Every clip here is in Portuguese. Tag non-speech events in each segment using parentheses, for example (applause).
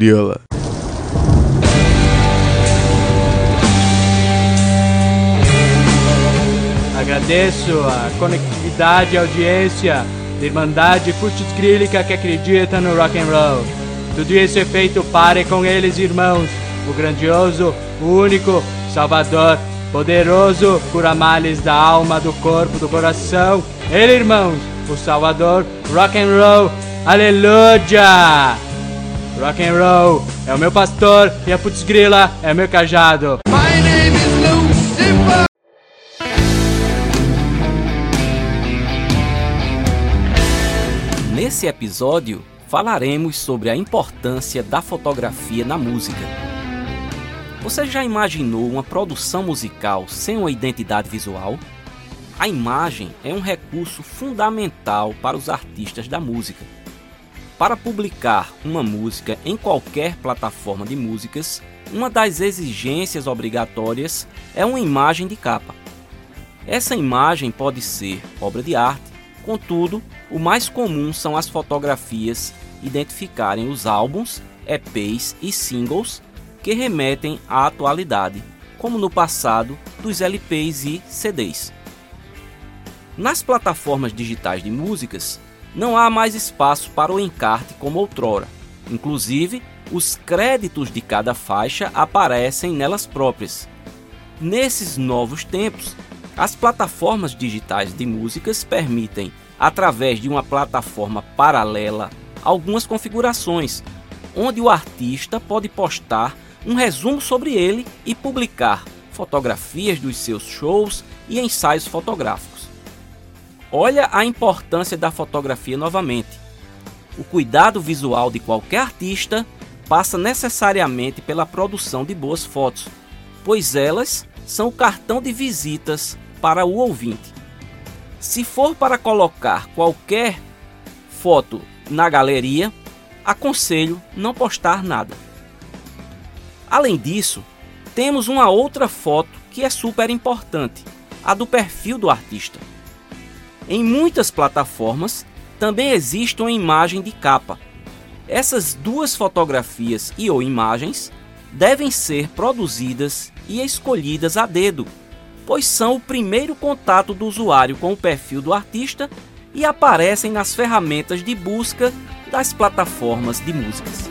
crioula. Agradeço a conectividade e audiência da Irmandade Futscrílica que acredita no rock and roll. Tudo isso é feito para e com eles, irmãos. O grandioso, o único, Salvador, poderoso, cura males da alma, do corpo, do coração. Ele, irmãos, o Salvador, rock and roll. Aleluia! Rock and roll é o meu pastor e a Putzgrila é o meu cajado. My name is Lucifer. Nesse episódio, falaremos sobre a importância da fotografia na música. Você já imaginou uma produção musical sem uma identidade visual? A imagem é um recurso fundamental para os artistas da música. Para publicar uma música em qualquer plataforma de músicas, uma das exigências obrigatórias é uma imagem de capa. Essa imagem pode ser obra de arte, contudo, o mais comum são as fotografias identificarem os álbuns, EPs e singles que remetem à atualidade, como no passado dos LPs e CDs. Nas plataformas digitais de músicas, não há mais espaço para o encarte como outrora. Inclusive, os créditos de cada faixa aparecem nelas próprias. Nesses novos tempos, as plataformas digitais de músicas permitem, através de uma plataforma paralela, algumas configurações, onde o artista pode postar um resumo sobre ele e publicar fotografias dos seus shows e ensaios fotográficos. Olha a importância da fotografia novamente. O cuidado visual de qualquer artista passa necessariamente pela produção de boas fotos, pois elas são o cartão de visitas para o ouvinte. Se for para colocar qualquer foto na galeria, aconselho não postar nada. Além disso, temos uma outra foto que é super importante, a do perfil do artista. Em muitas plataformas também existe uma imagem de capa. Essas duas fotografias e ou imagens devem ser produzidas e escolhidas a dedo, pois são o primeiro contato do usuário com o perfil do artista e aparecem nas ferramentas de busca das plataformas de músicas.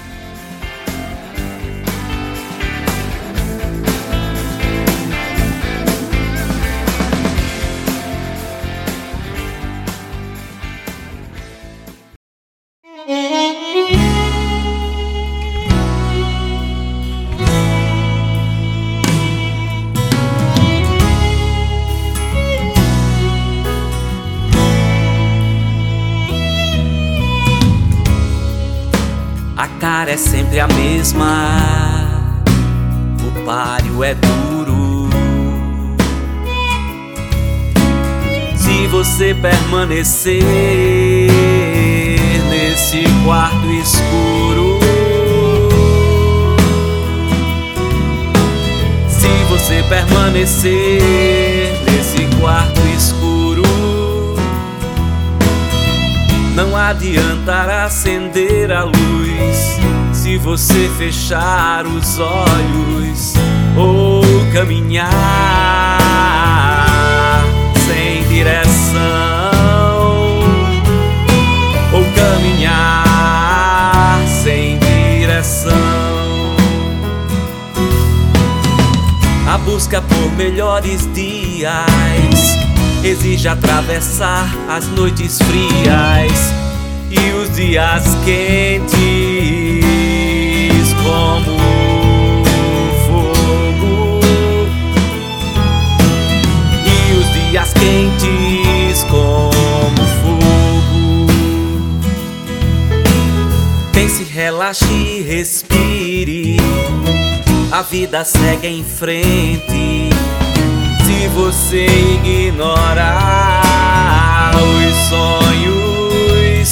Cara é sempre a mesma, o páreo é duro. Se você permanecer nesse quarto escuro, se você permanecer nesse quarto escuro. Não adiantará acender a luz se você fechar os olhos ou caminhar sem direção ou caminhar sem direção. A busca por melhores dias exige atravessar as noites frias e os dias quentes como fogo e os dias quentes como fogo Pense, relaxe respire. A vida segue em frente. Você ignorar os sonhos,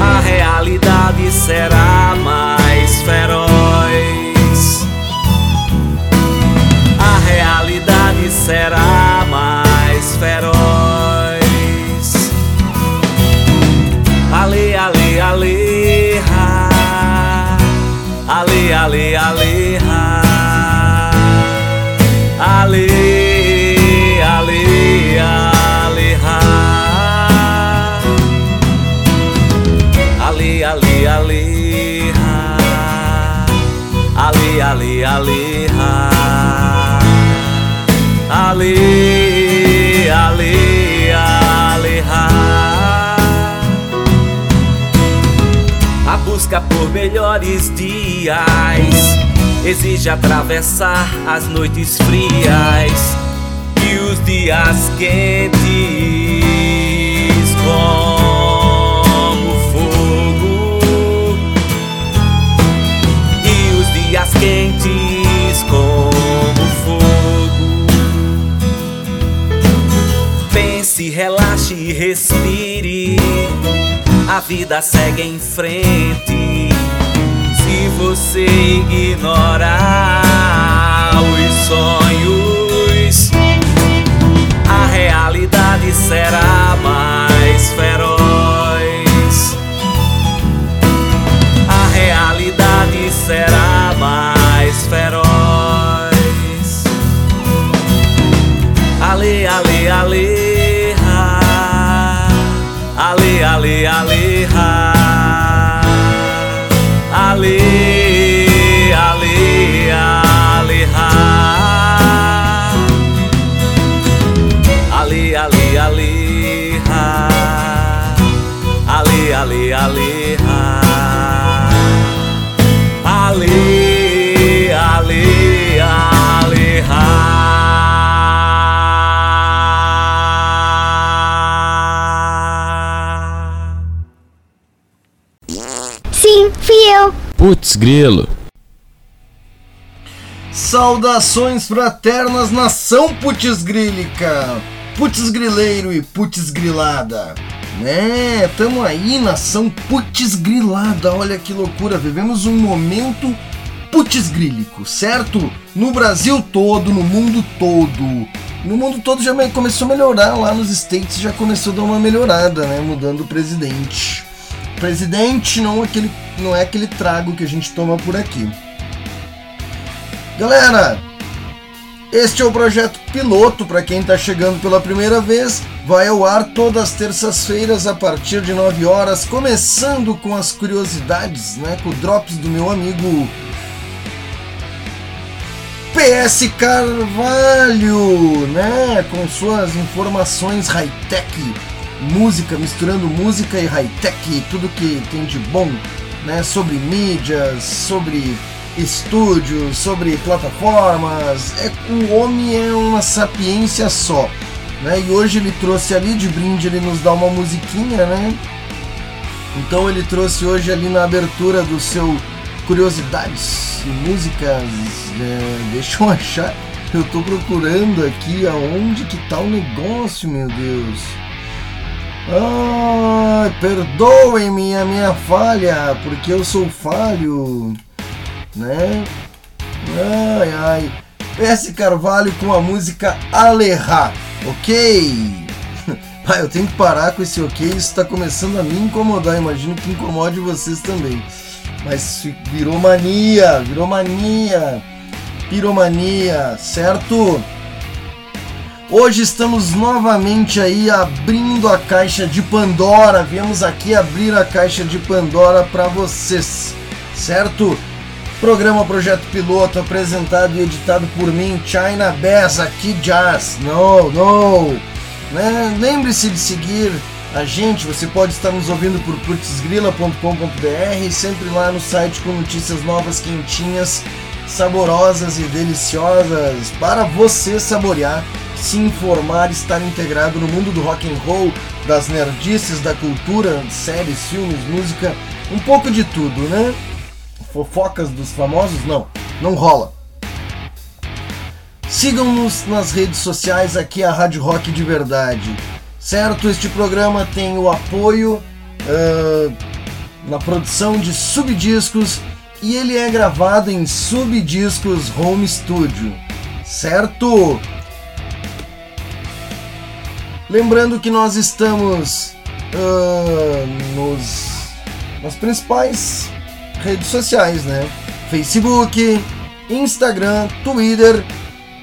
a realidade será mais feroz. A realidade será ale, ale, ha. ale, ale, ale, ha. ale, ale, ale, ha. A busca por melhores dias exige atravessar as noites frias e os dias quentes e respire. A vida segue em frente. Se você ignorar os sonhos, a realidade será mais feroz. Putz, grilo. Saudações fraternas, nação putz grílica, putz grileiro e putz grilada. Né, tamo aí, nação putz grilada, olha que loucura, vivemos um momento putz grílico, certo? No Brasil todo, no mundo todo. No mundo todo já me- começou a melhorar, lá nos States já começou a dar uma melhorada, né, mudando o presidente. Presidente não, é aquele, não é aquele trago que a gente toma por aqui. Galera, este é o projeto piloto para quem está chegando pela primeira vez. Vai ao ar todas as terças-feiras a partir de 9 horas, começando com as curiosidades, né, com o drops do meu amigo PS Carvalho, né, com suas informações high-tech, música, misturando música e high-tech, tudo que tem de bom, né, sobre mídias, sobre estúdios, sobre plataformas. É, o homem é uma sapiência só. Né? E hoje ele trouxe ali de brinde, ele nos dá uma musiquinha, né? Então ele trouxe hoje ali na abertura do seu Curiosidades e Músicas. é, deixa eu (laughs) achar. Eu tô procurando aqui aonde que tá o negócio, meu Deus. Ai, perdoem-me a minha falha, porque eu sou falho, né? Ai, ai. PS Carvalho com a música Alerra, ok? Pai, (laughs) eu tenho que parar com esse ok, isso tá começando a me incomodar, imagino que incomode vocês também. Mas virou mania, virou mania, piromania, certo? Hoje estamos novamente aí abrindo a caixa de Pandora. Viemos aqui abrir a caixa de Pandora para vocês, certo? Programa Projeto Piloto apresentado e editado por mim, China Bass, aqui Jazz. No, no. Né? Lembre-se de seguir a gente. Você pode estar nos ouvindo por putzgrila.com.br, sempre lá no site com notícias novas, quentinhas, saborosas e deliciosas para você saborear se informar, estar integrado no mundo do rock and roll, das nerdices, da cultura, séries, filmes, música um pouco de tudo, né? Fofocas dos famosos? Não, não rola. Sigam-nos nas redes sociais aqui a Rádio Rock de Verdade. Certo? Este programa tem o apoio uh, na produção de subdiscos e ele é gravado em Subdiscos Home Studio. Certo? Lembrando que nós estamos uh, nos, nas principais redes sociais, né? Facebook, Instagram, Twitter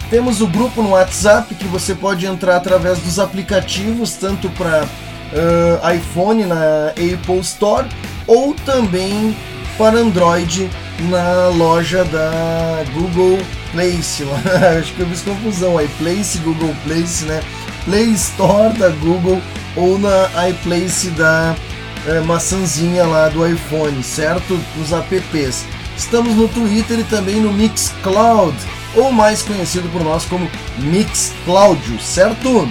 temos o grupo no WhatsApp que você pode entrar através dos aplicativos, tanto para uh, iPhone na Apple Store ou também para Android na loja da Google Place. (laughs) Acho que eu fiz confusão. iPlace, Google Place, né? Play Store da Google ou na iPlace da uh, maçãzinha lá do iPhone, certo? Os apps. Estamos no Twitter e também no Mixcloud ou mais conhecido por nós como Mix Cláudio, certo?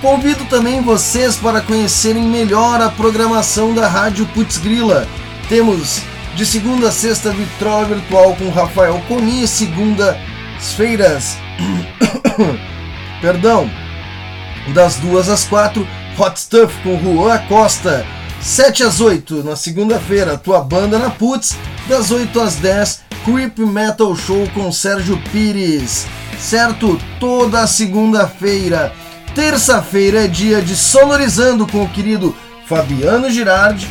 Convido também vocês para conhecerem melhor a programação da Rádio Putz Grila. Temos de segunda a sexta Vitrola Virtual com Rafael Coni, segundas-feiras, perdão, das duas às quatro, Hot Stuff com Juan Costa, 7 às 8 na segunda-feira, tua banda na Putz, das 8 às 10, Creep Metal Show com Sérgio Pires, certo? Toda segunda-feira. Terça-feira é dia de Sonorizando com o querido Fabiano Girardi.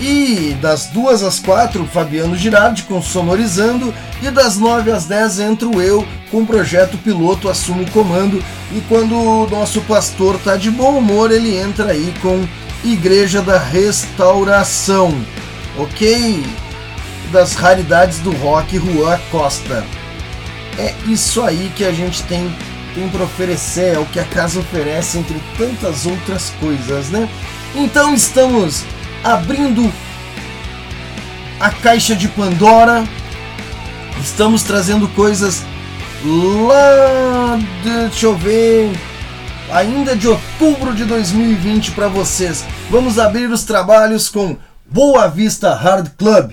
E das duas às quatro, Fabiano Girardi com Sonorizando. E das nove às dez entro eu com o projeto piloto Assumo o Comando. E quando o nosso pastor tá de bom humor, ele entra aí com Igreja da Restauração. Ok? das raridades do rock, Juan Costa. É isso aí que a gente tem, tem para oferecer, é o que a casa oferece, entre tantas outras coisas, né? Então estamos abrindo a caixa de Pandora, estamos trazendo coisas lá, de, deixa eu ver, ainda de outubro de 2020 para vocês. Vamos abrir os trabalhos com Boa Vista Hard Club.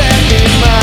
Depois se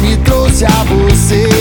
me trouxe a você.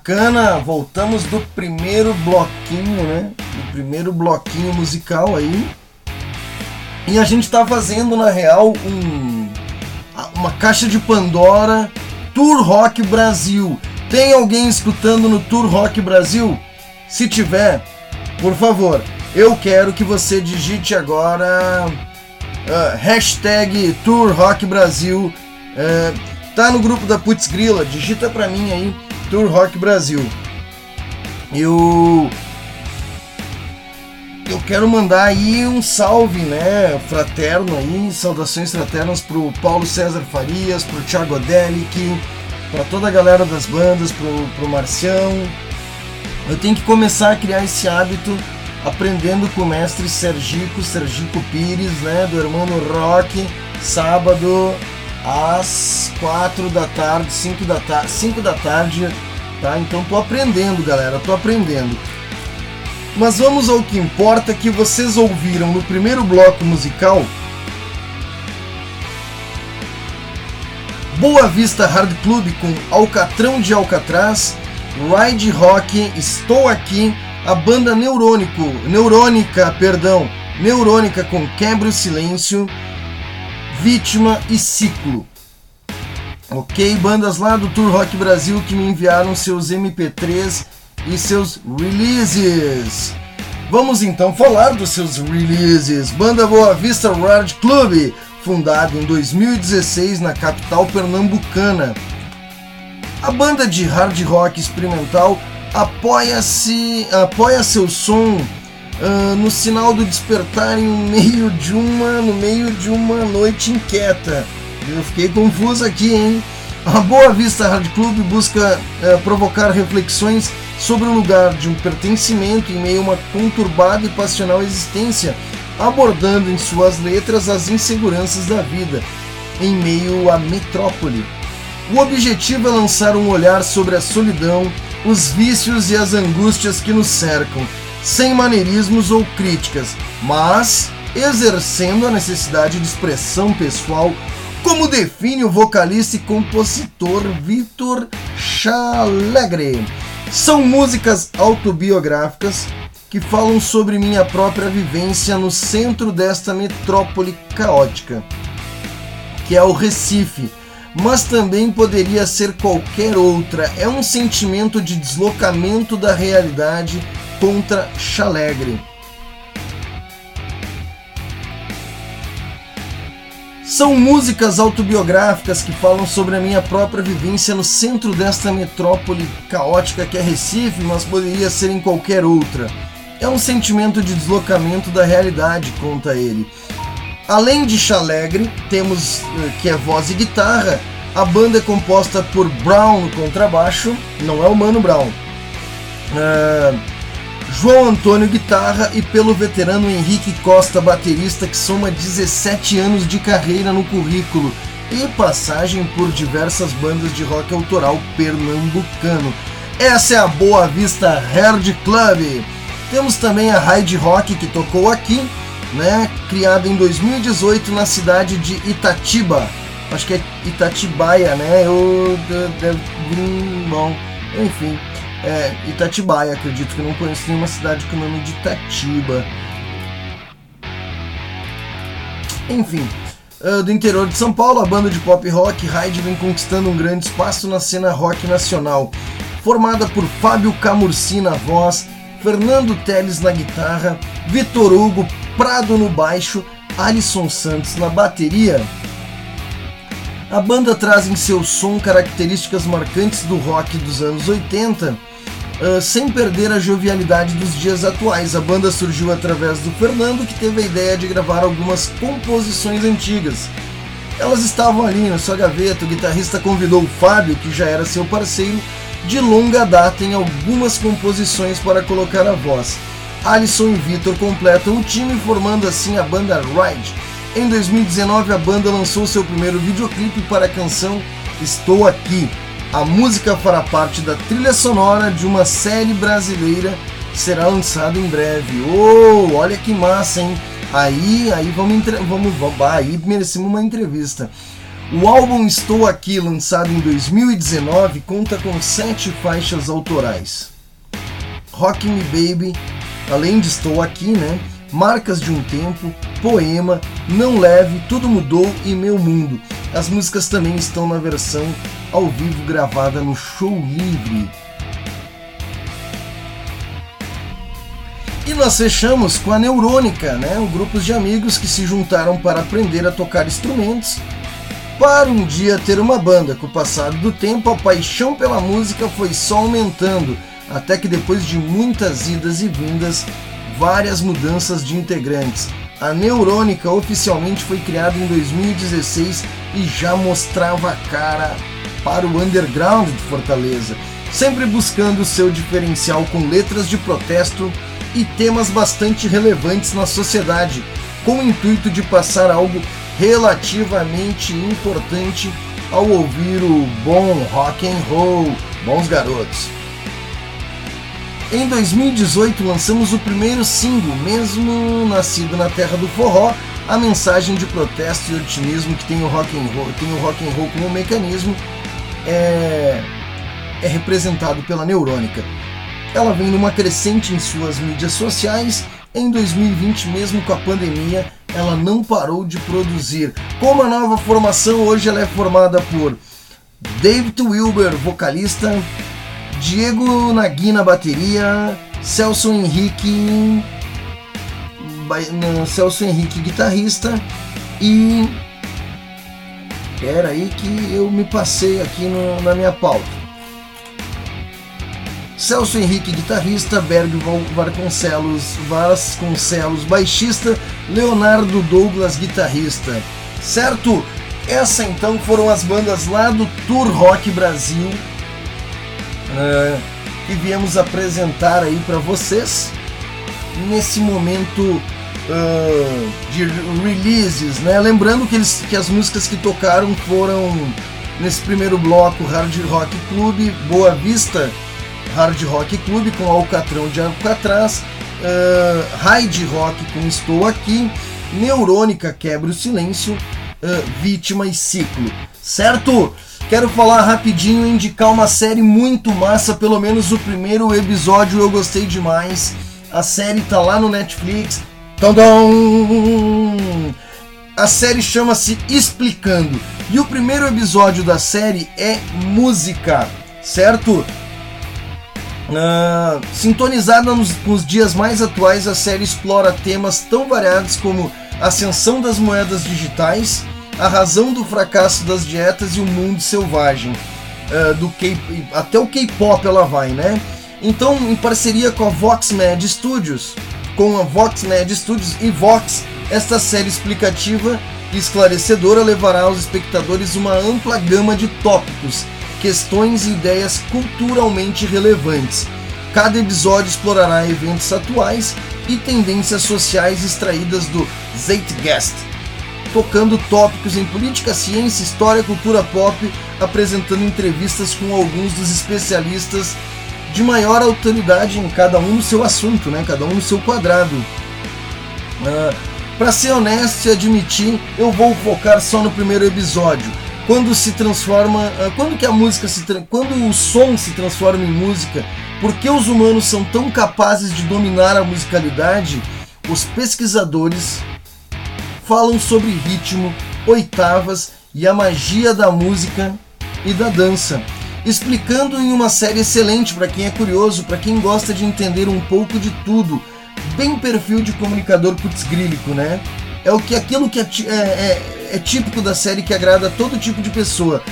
Bacana, voltamos do primeiro bloquinho, né? Do primeiro bloquinho musical aí. E a gente tá fazendo, na real, um, uma caixa de Pandora Tour Rock Brasil. Tem alguém escutando no Tour Rock Brasil? Se tiver, por favor, eu quero que você digite agora ah, hashtag Tour Rock Brasil. eh, tá no grupo da Putz Grila, digita pra mim aí Tour Rock Brasil. Eu eu quero mandar aí um salve, né, fraterno aí, saudações fraternas pro Paulo César Farias, pro Thiago Delic, pra toda a galera das bandas, pro, pro Marcião. Eu tenho que começar a criar esse hábito aprendendo com o mestre Sergico, Sergico Pires, né, do Hermano Rock, sábado às 4 da tarde, 5 da tarde, 5 da tarde, tá? Então tô aprendendo, galera, tô aprendendo. Mas vamos ao que importa que vocês ouviram no primeiro bloco musical. Boa Vista Hard Club com Alcatrão de Alcatraz, Ride Rock, Estou Aqui, a banda Neurônico, Neurônica, perdão, Neurônica com Quebra o Silêncio, Vítima e Ciclo. Ok, bandas lá do Tour Rock Brasil que me enviaram seus MP3 e seus releases. Vamos então falar dos seus releases. Banda Boa Vista Hard Club, fundada em 2016 na capital pernambucana. A banda de hard rock experimental apoia-se, apoia seu som ah, no sinal do despertar um meio de uma, no meio de uma noite inquieta. Eu fiquei confuso aqui, hein? A Boa Vista Hard Club busca eh, provocar reflexões sobre o lugar de um pertencimento em meio a uma conturbada e passional existência, abordando em suas letras as inseguranças da vida em meio à metrópole. O objetivo é lançar um olhar sobre a solidão, os vícios e as angústias que nos cercam, sem maneirismos ou críticas, mas exercendo a necessidade de expressão pessoal, como define o vocalista e compositor Vitor Chalegre. São músicas autobiográficas que falam sobre minha própria vivência no centro desta metrópole caótica, que é o Recife, mas também poderia ser qualquer outra. É um sentimento de deslocamento da realidade contra Chalegre. São músicas autobiográficas que falam sobre a minha própria vivência no centro desta metrópole caótica que é Recife, mas poderia ser em qualquer outra. É um sentimento de deslocamento da realidade, conta ele. Além de Chalegre, temos eh, que é voz e guitarra. A banda é composta por Brown no contrabaixo, não é o Mano Brown. Uh, João Antônio guitarra e pelo veterano Henrique Costa baterista que soma 17 anos de carreira no currículo e passagem por diversas bandas de rock autoral pernambucano. Essa é a Boa Vista Herd Club. Temos também a Ride Rock que tocou aqui, né? Criada em 2018 na cidade de Itatiba. Acho que é Itatibaia, né? Eu deve bom, enfim. É, Itatibaia, acredito que não conheço nenhuma cidade com o nome de Itatiba. Enfim, uh, do interior de São Paulo, a banda de pop rock Hyde vem conquistando um grande espaço na cena rock nacional. Formada por Fábio Camurci na voz, Fernando Teles na guitarra, Vitor Hugo Prado no baixo, Alisson Santos na bateria. A banda traz em seu som características marcantes do rock dos anos 80 uh, sem perder a jovialidade dos dias atuais. A banda surgiu através do Fernando, que teve a ideia de gravar algumas composições antigas. Elas estavam ali na sua gaveta, o guitarrista convidou o Fábio, que já era seu parceiro, de longa data em algumas composições para colocar a voz. Alisson e Vitor completam o time, formando assim a banda Ride. Em 2019, a banda lançou seu primeiro videoclipe para a canção Estou Aqui, a música fará parte da trilha sonora de uma série brasileira que será lançada em breve. Oh, olha que massa, hein? Aí, aí vamos, vamos, vamos aí merecemos uma entrevista. O álbum Estou Aqui, lançado em 2019, conta com sete faixas autorais. Rock Me Baby, além de Estou Aqui, né? Marcas de um Tempo, Poema, Não Leve, Tudo Mudou e Meu Mundo. As músicas também estão na versão ao vivo gravada no Show Livre. E nós fechamos com a Neurônica, né? um grupo de amigos que se juntaram para aprender a tocar instrumentos para um dia ter uma banda. Com o passar do tempo, a paixão pela música foi só aumentando, até que depois de muitas idas e vindas, várias mudanças de integrantes. A Neurônica oficialmente foi criada em 2016 e já mostrava a cara para o underground de Fortaleza, sempre buscando seu diferencial com letras de protesto e temas bastante relevantes na sociedade, com o intuito de passar algo relativamente importante ao ouvir o bom rock and roll, bons garotos. Em 2018 lançamos o primeiro single, mesmo nascido na terra do forró, a mensagem de protesto e otimismo que tem o rock and roll, tem o rock and roll como mecanismo é, é representado pela Neurônica. Ela vem numa crescente em suas mídias sociais. Em 2020, mesmo com a pandemia, ela não parou de produzir. Como a nova formação, hoje ela é formada por David Wilber, vocalista, Diego Nagui na bateria, Celso Henrique, Celso Henrique guitarrista e Espera aí que eu me passei aqui no, na minha pauta. Celso Henrique, guitarrista, Berg Vasconcelos, Vasconcelos, baixista, Leonardo Douglas, guitarrista. Certo? Essa então foram as bandas lá do Tour Rock Brasil uh, que viemos apresentar aí para vocês nesse momento uh, de releases, né? Lembrando que, eles, que as músicas que tocaram foram Nesse primeiro bloco, Hard Rock Club, Boa Vista Hard Rock Club com Alcatrão de Alcatraz, uh, Hard Rock com Estou Aqui, Neurônica Quebra o Silêncio, uh, Vítima e Ciclo. Certo? Quero falar rapidinho e indicar uma série muito massa, pelo menos o primeiro episódio eu gostei demais. A série tá lá no Netflix. Tadam! A série chama-se Explicando. E o primeiro episódio da série é música, certo? Uh, sintonizada nos, nos dias mais atuais, a série explora temas tão variados como ascensão das moedas digitais, a razão do fracasso das dietas e o mundo selvagem. Uh, do K até o K-pop ela vai, né? Então, em parceria com a VoxMed Studios, com a VoxMed Studios e Vox, esta série explicativa e esclarecedora levará aos espectadores uma ampla gama de tópicos, questões e ideias culturalmente relevantes. Cada episódio explorará eventos atuais e tendências sociais extraídas do Zeitgeist, tocando tópicos em política, ciência, história, cultura pop, apresentando entrevistas com alguns dos especialistas de maior autoridade em cada um no seu assunto, né? Cada um no seu quadrado. Uh, ah, Para ser honesto e admitir, eu vou focar só no primeiro episódio. Quando se transforma, uh, quando que a música se, quando o som se transforma em música, por que os humanos são tão capazes de dominar a musicalidade? Os pesquisadores falam sobre ritmo, oitavas e a magia da música e da dança explicando em uma série excelente para quem é curioso, para quem gosta de entender um pouco de tudo. Bem perfil de comunicador putzgrílico, né? É o que aquilo que é, é, é, é típico da série que agrada a todo tipo de pessoa.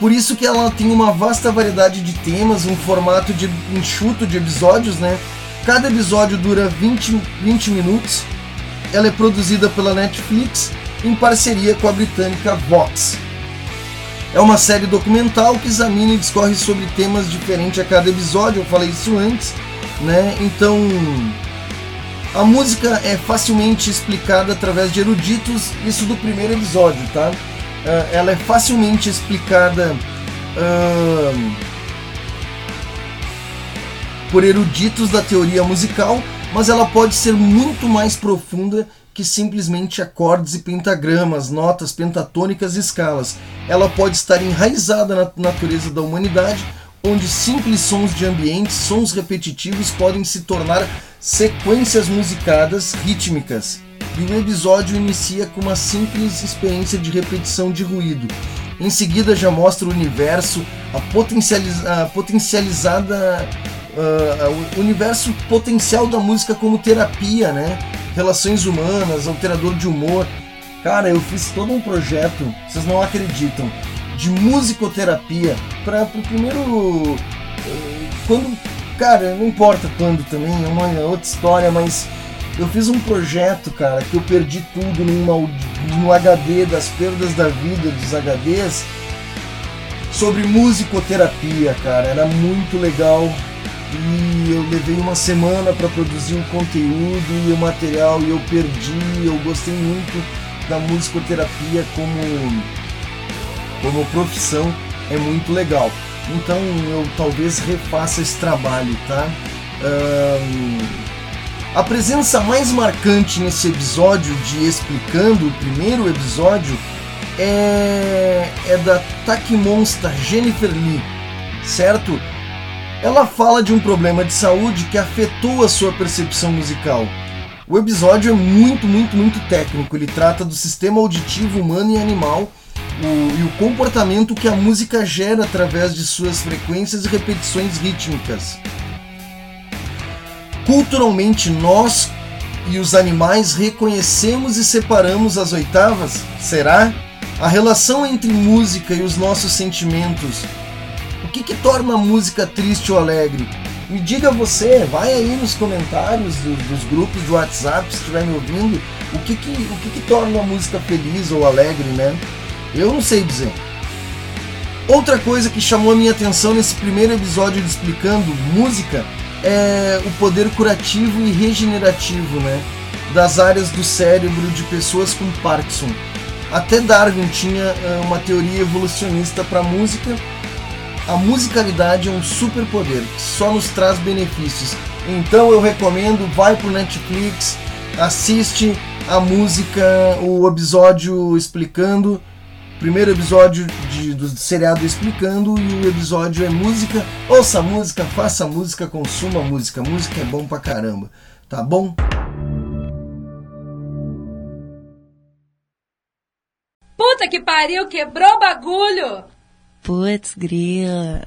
Por isso que ela tem uma vasta variedade de temas, um formato de enxuto de episódios, né? Cada episódio dura 20, 20 minutos. Ela é produzida pela Netflix em parceria com a britânica Vox. É uma série documental que examina e discorre sobre temas diferentes a cada episódio, eu falei isso antes, né? Então, a música é facilmente explicada através de eruditos, isso do primeiro episódio, tá? Uh, ela é facilmente explicada uh, por eruditos da teoria musical, mas ela pode ser muito mais profunda que simplesmente acordes e pentagramas, notas pentatônicas e escalas. Ela pode estar enraizada na natureza da humanidade, onde simples sons de ambiente, sons repetitivos podem se tornar sequências musicadas rítmicas. E o episódio inicia com uma simples experiência de repetição de ruído. Em seguida já mostra o universo, a, potencializ a potencializada uh, o universo potencial da música como terapia, né? relações humanas, alterador de humor. Cara, eu fiz todo um projeto, vocês não acreditam, de musicoterapia para o primeiro. Eh, quando. Cara, não importa quando também, é uma outra história, mas eu fiz um projeto, cara, que eu perdi tudo no HD das perdas da vida dos HDs sobre musicoterapia, cara. Era muito legal e eu levei uma semana para produzir o conteúdo e o material e eu perdi. Eu gostei muito da musicoterapia como, como profissão, é muito legal. Então eu talvez refaça esse trabalho, tá? Um, a presença mais marcante nesse episódio de Explicando, o primeiro episódio, é, é da Takimonsta Jennifer Lee, certo? Ela fala de um problema de saúde que afetou a sua percepção musical. O episódio é muito, muito, muito técnico. Ele trata do sistema auditivo humano e animal o, e o comportamento que a música gera através de suas frequências e repetições rítmicas. Culturalmente, nós e os animais reconhecemos e separamos as oitavas? Será? A relação entre música e os nossos sentimentos que, torna a música triste ou alegre? Me diga você, vai aí nos comentários do, dos grupos do WhatsApp, se estiver me ouvindo, o que que, o que que torna a música feliz ou alegre, né? Eu não sei dizer. Outra coisa que chamou a minha atenção nesse primeiro episódio de Explicando Música é o poder curativo e regenerativo, né? Das áreas do cérebro de pessoas com Parkinson. Até Darwin tinha uh, uma teoria evolucionista para música. A musicalidade é um superpoder que só nos traz benefícios. Então eu recomendo, vai pro Netflix, assiste a música, o episódio explicando primeiro episódio de, do seriado explicando e o episódio é música. Ouça música, faça música, consuma música. Música é bom pra caramba, tá bom? Puta que pariu, quebrou o bagulho! Putz, grila.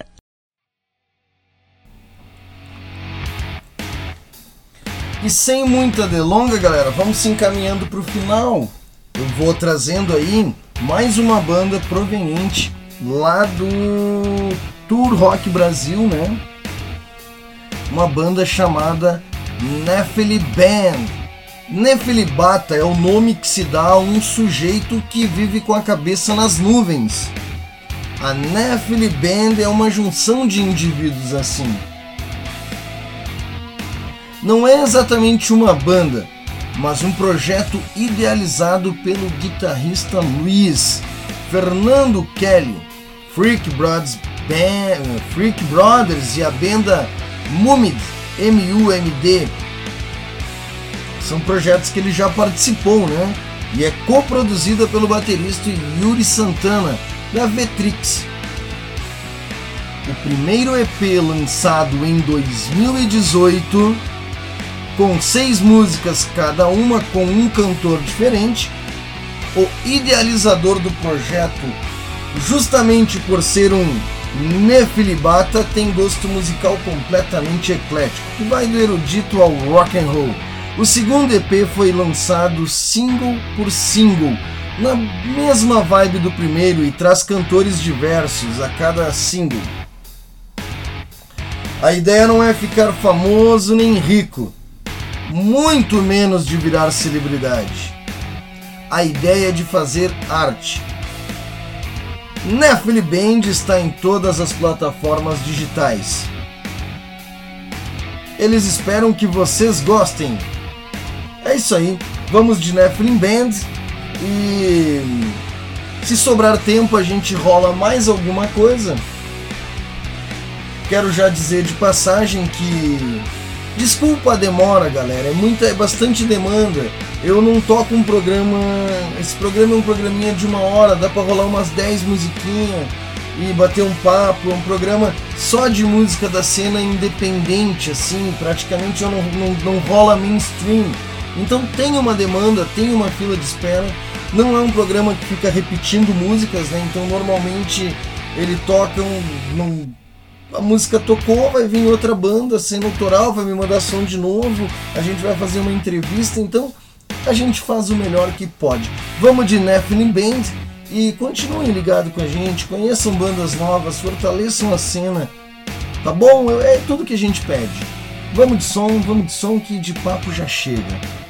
E sem muita delonga, galera, vamos se encaminhando pro final. Eu vou trazendo aí mais uma banda proveniente lá do Tour Rock Brasil, né? Uma banda chamada Nefeli Band. Nefelibata é o nome que se dá a um sujeito que vive com a cabeça nas nuvens. A Nefeli Band é uma junção de indivíduos assim. Não é exatamente uma banda, mas um projeto idealizado pelo guitarrista Luiz Fernando Kelly, Freak Brothers, Band, Freak Brothers e a banda Mumid, M-U-M-D. São projetos que ele já participou, né? E é coproduzida pelo baterista Yuri Santana, da Vetrix. O primeiro EP lançado em 2018 com seis músicas, cada uma com um cantor diferente. O idealizador do projeto, justamente por ser um nefilibata, tem gosto musical completamente eclético, que vai do erudito ao rock and roll. O segundo EP foi lançado single por single, na mesma vibe do primeiro e traz cantores diversos a cada single. A ideia não é ficar famoso nem rico, muito menos de virar celebridade. A ideia é de fazer arte. Nefili Band está em todas as plataformas digitais. Eles esperam que vocês gostem. É isso aí. Vamos de Nephilim Band e se sobrar tempo a gente rola mais alguma coisa. Quero já dizer de passagem que Desculpa a demora, galera. É muita, é bastante demanda. Eu não toco um programa. Esse programa é um programinha de uma hora, dá para rolar umas 10 musiquinhas e bater um papo. É um programa só de música da cena independente, assim. Praticamente eu não, não, não rola mainstream. Então tem uma demanda, tem uma fila de espera. Não é um programa que fica repetindo músicas, né? Então normalmente ele toca um, a música tocou, vai vir outra banda sendo autoral, vai me mandar som de novo, a gente vai fazer uma entrevista, então a gente faz o melhor que pode. Vamos de Nephilim Band e continuem ligado com a gente, conheçam bandas novas, fortaleçam a cena, tá bom? É tudo que a gente pede. Vamos de som, vamos de som que de papo já chega.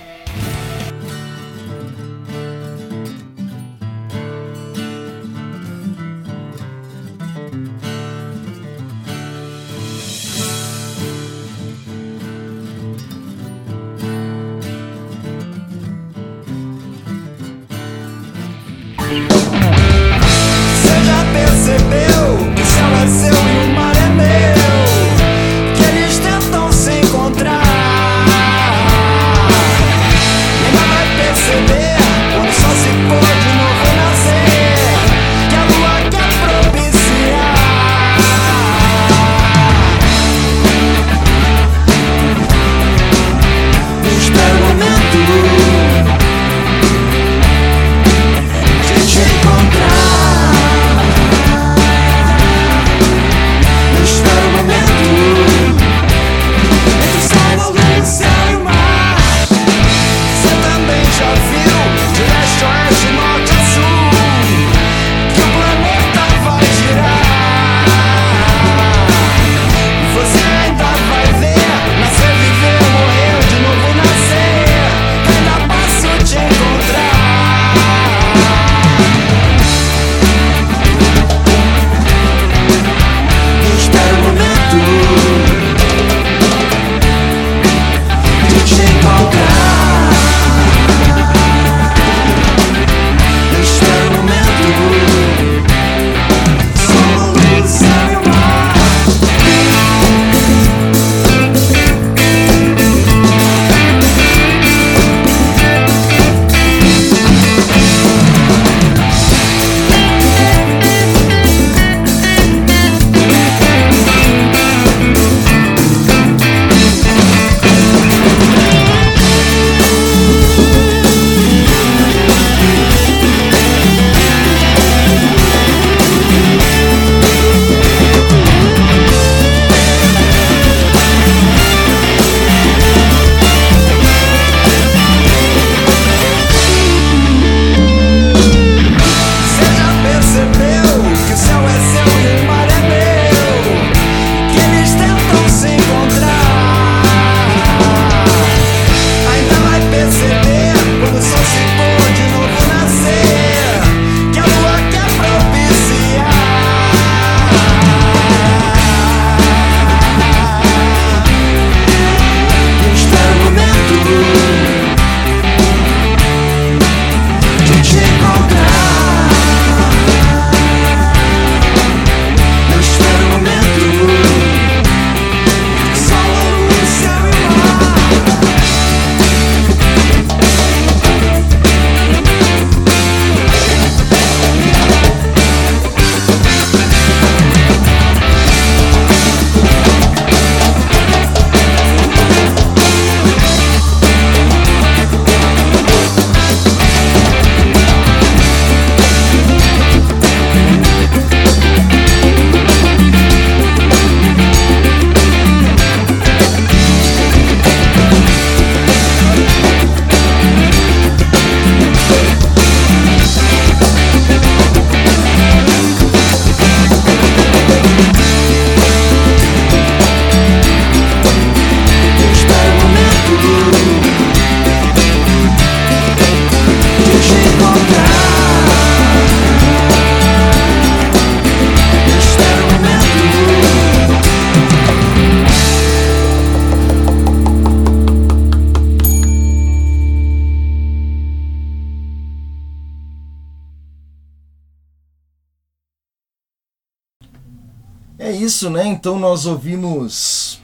Isso, né? Então nós ouvimos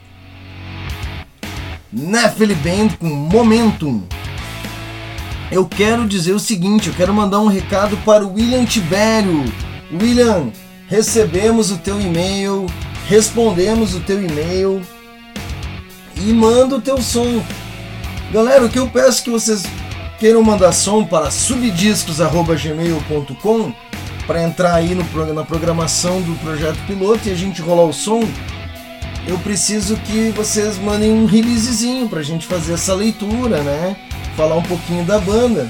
Nephilim Band com Momentum. Eu quero dizer o seguinte, eu quero mandar um recado para o William Tibério. William, recebemos o teu e-mail, respondemos o teu e-mail e manda o teu som. Galera, o que eu peço é que vocês queiram mandar som para subdiscos@gmail.com para entrar aí no, na programação do projeto piloto e a gente rolar o som, eu preciso que vocês mandem um releasezinho para a gente fazer essa leitura, né? Falar um pouquinho da banda.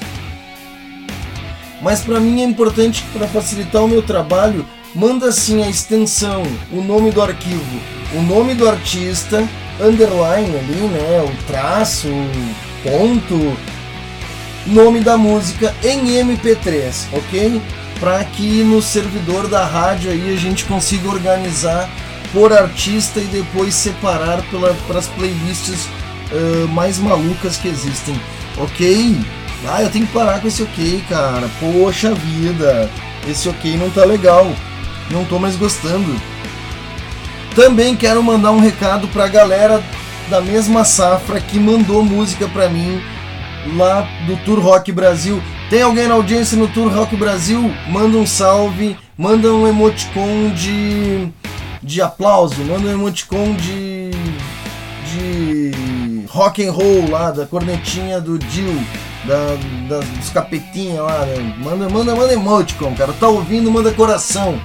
Mas para mim é importante para facilitar o meu trabalho, manda assim a extensão, o nome do arquivo, o nome do artista, underline ali, né? O traço, ponto, nome da música em MP3, ok? Para que no servidor da rádio aí a gente consiga organizar por artista e depois separar pela, pelas playlists uh, mais malucas que existem, ok? Ah, eu tenho que parar com esse ok, cara. Poxa vida, esse ok não tá legal. Não tô mais gostando. Também quero mandar um recado pra galera da mesma safra que mandou música pra mim lá do Tour Rock Brasil. Tem alguém na audiência no Tour Rock Brasil? Manda um salve, manda um emoticon de, de aplauso, manda um emoticon de, de rock and roll lá, da cornetinha do Jill, da, da, dos capetinha lá. Né? Manda, manda, manda emoticon, cara. Tá ouvindo, manda coração.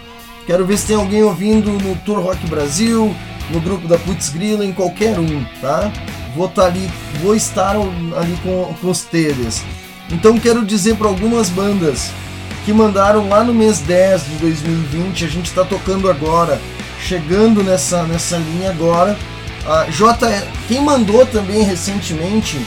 Quero ver se tem alguém ouvindo no Tour Rock Brasil, no grupo da Putz Grilla, em qualquer um, tá? Vou estar tá ali, vou estar ali com, com telhas. Então quero dizer para algumas bandas que mandaram lá no mês 10 de 2020, a gente está tocando agora, chegando nessa, nessa linha agora. A J, quem mandou também recentemente,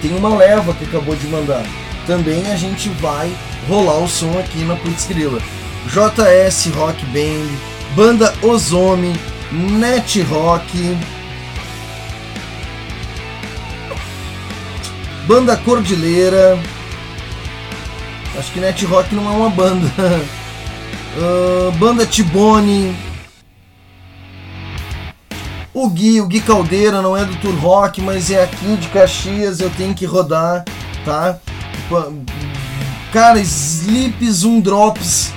tem uma leva que acabou de mandar. Também a gente vai rolar o som aqui na Putz Grilla. JS Rock Band, Banda Ozome, Net Rock, Banda Cordilheira. Acho que Net Rock não é uma banda. uh, (laughs) banda Tibone. O Gui, o Gui Caldeira não é do Tour Rock, mas é aqui de Caxias, eu tenho que rodar, tá? Cara, Sleeps, um Drops,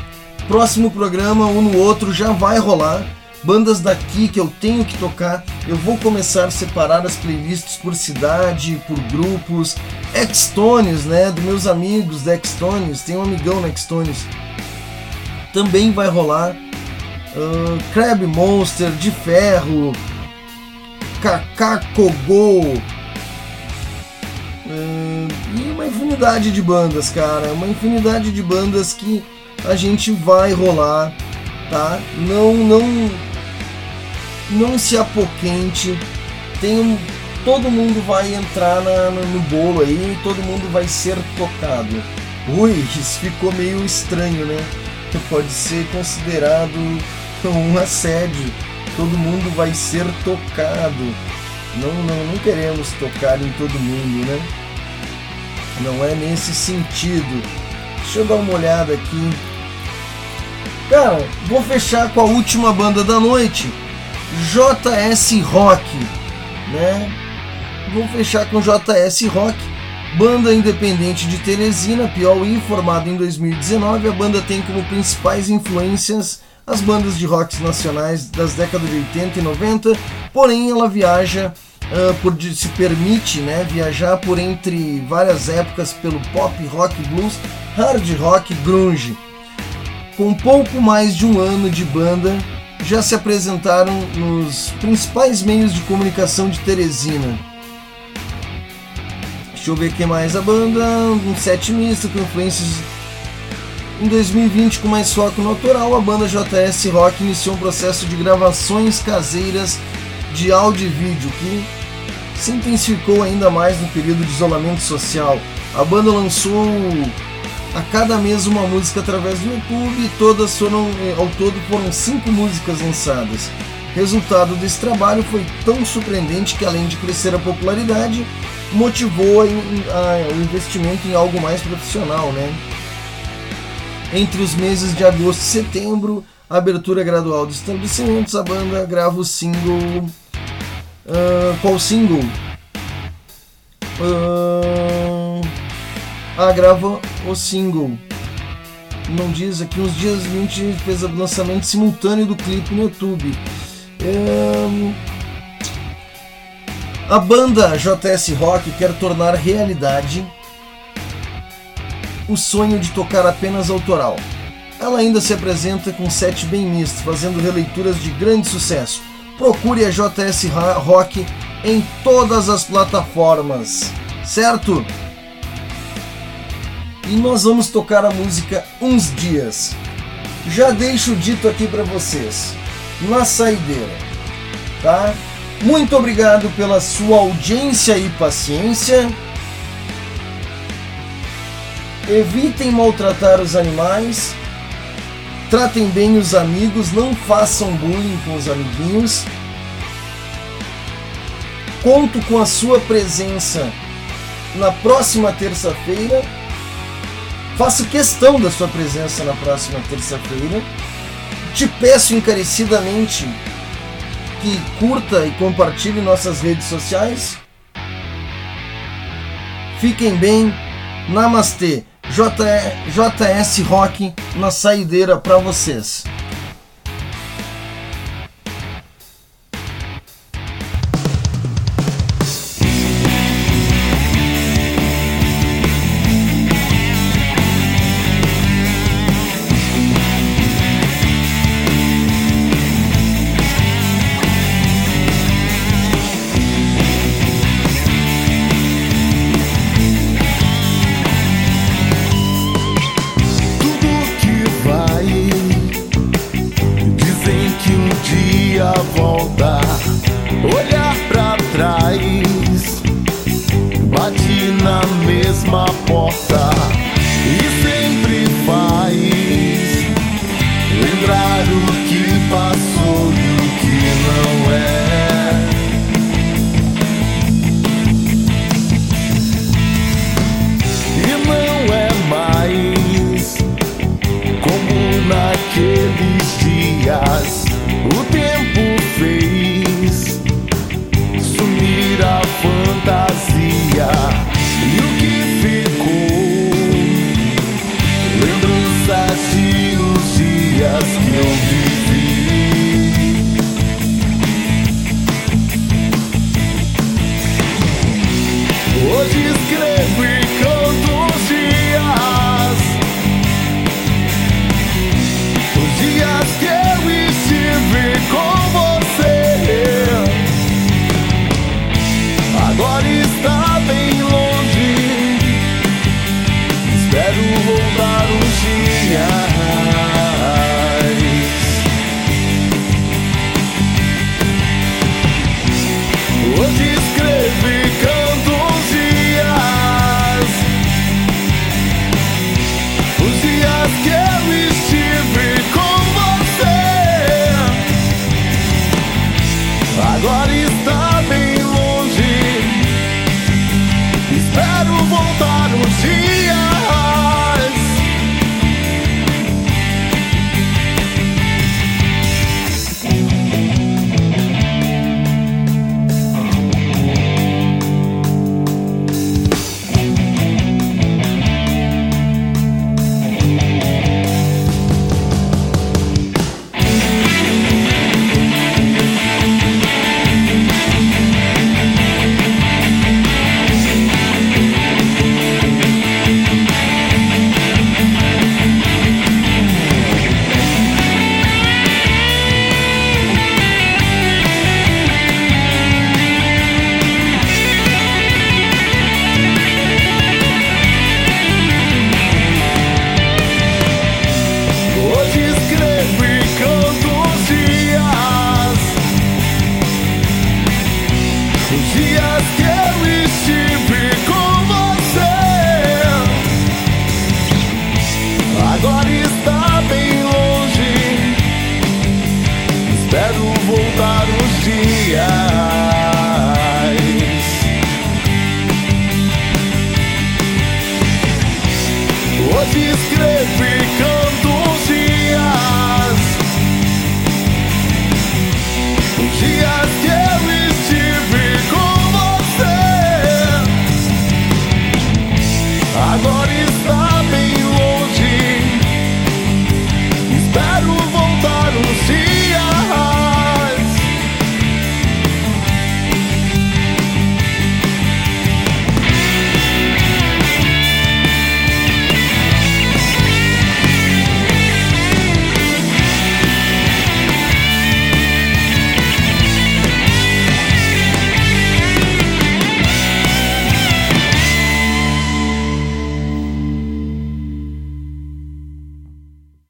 próximo programa, um no outro, já vai rolar bandas daqui que eu tenho que tocar. Eu vou começar a separar as playlists por cidade, por grupos. Extones, né? Dos meus amigos da Extones, tem um amigão na Extones. Também vai rolar. Uh, Crab Monster, De Ferro, Kakakogô. Uh, e uma infinidade de bandas, cara. Uma infinidade de bandas que a gente vai rolar, tá? Não, não não se apoquente, tem um, todo mundo vai entrar na, no, no bolo aí, todo mundo vai ser tocado. Ui, isso ficou meio estranho, né? Pode ser considerado um assédio. Todo mundo vai ser tocado. Não, não, não queremos tocar em todo mundo, né? Não é nesse sentido. Deixa eu dar uma olhada aqui. Cara, vou fechar com a última banda da noite JS Rock, né? Vou fechar com JS Rock, banda independente de Teresina, Piauí, formada em 2019. A banda tem como principais influências as bandas de rock nacionais das décadas de 80 e 90, porém ela viaja uh, por se permite, né, viajar por entre várias épocas pelo pop, rock, blues, hard rock, grunge. Com pouco mais de um ano de banda, já se apresentaram nos principais meios de comunicação de Teresina. Deixa eu ver o que mais a banda, um set misto com influências. Em 2020, com mais foco no autoral, a banda JS Rock iniciou um processo de gravações caseiras de áudio e vídeo que se intensificou ainda mais no período de isolamento social. A banda lançou a cada mês uma música através do YouTube e todas foram, eh, ao todo foram cinco músicas lançadas. Resultado desse trabalho foi tão surpreendente que além de crescer a popularidade, motivou a, a, o investimento em algo mais profissional, né? Entre os meses de agosto e setembro, abertura gradual dos estabelecimentos, a banda grava o single. Uh, qual single? Uh, ah, grava o single. Não diz aqui, uns dias 20 fez o lançamento simultâneo do clipe no YouTube. Uh, a banda JS Rock quer tornar realidade o sonho de tocar apenas autoral. Ela ainda se apresenta com um set bem misto, fazendo releituras de grande sucesso. Procure a JS Rock em todas as plataformas, certo? E nós vamos tocar a música Uns Dias. Já deixo dito aqui para vocês, na saideira, tá? Muito obrigado pela sua audiência e paciência. Evitem maltratar os animais. Tratem bem os amigos, não façam bullying com os amiguinhos. Conto com a sua presença na próxima terça-feira. Faço questão da sua presença na próxima terça-feira. Te peço encarecidamente que curta e compartilhe nossas redes sociais. Fiquem bem. Namastê. JS Rock na saideira para vocês.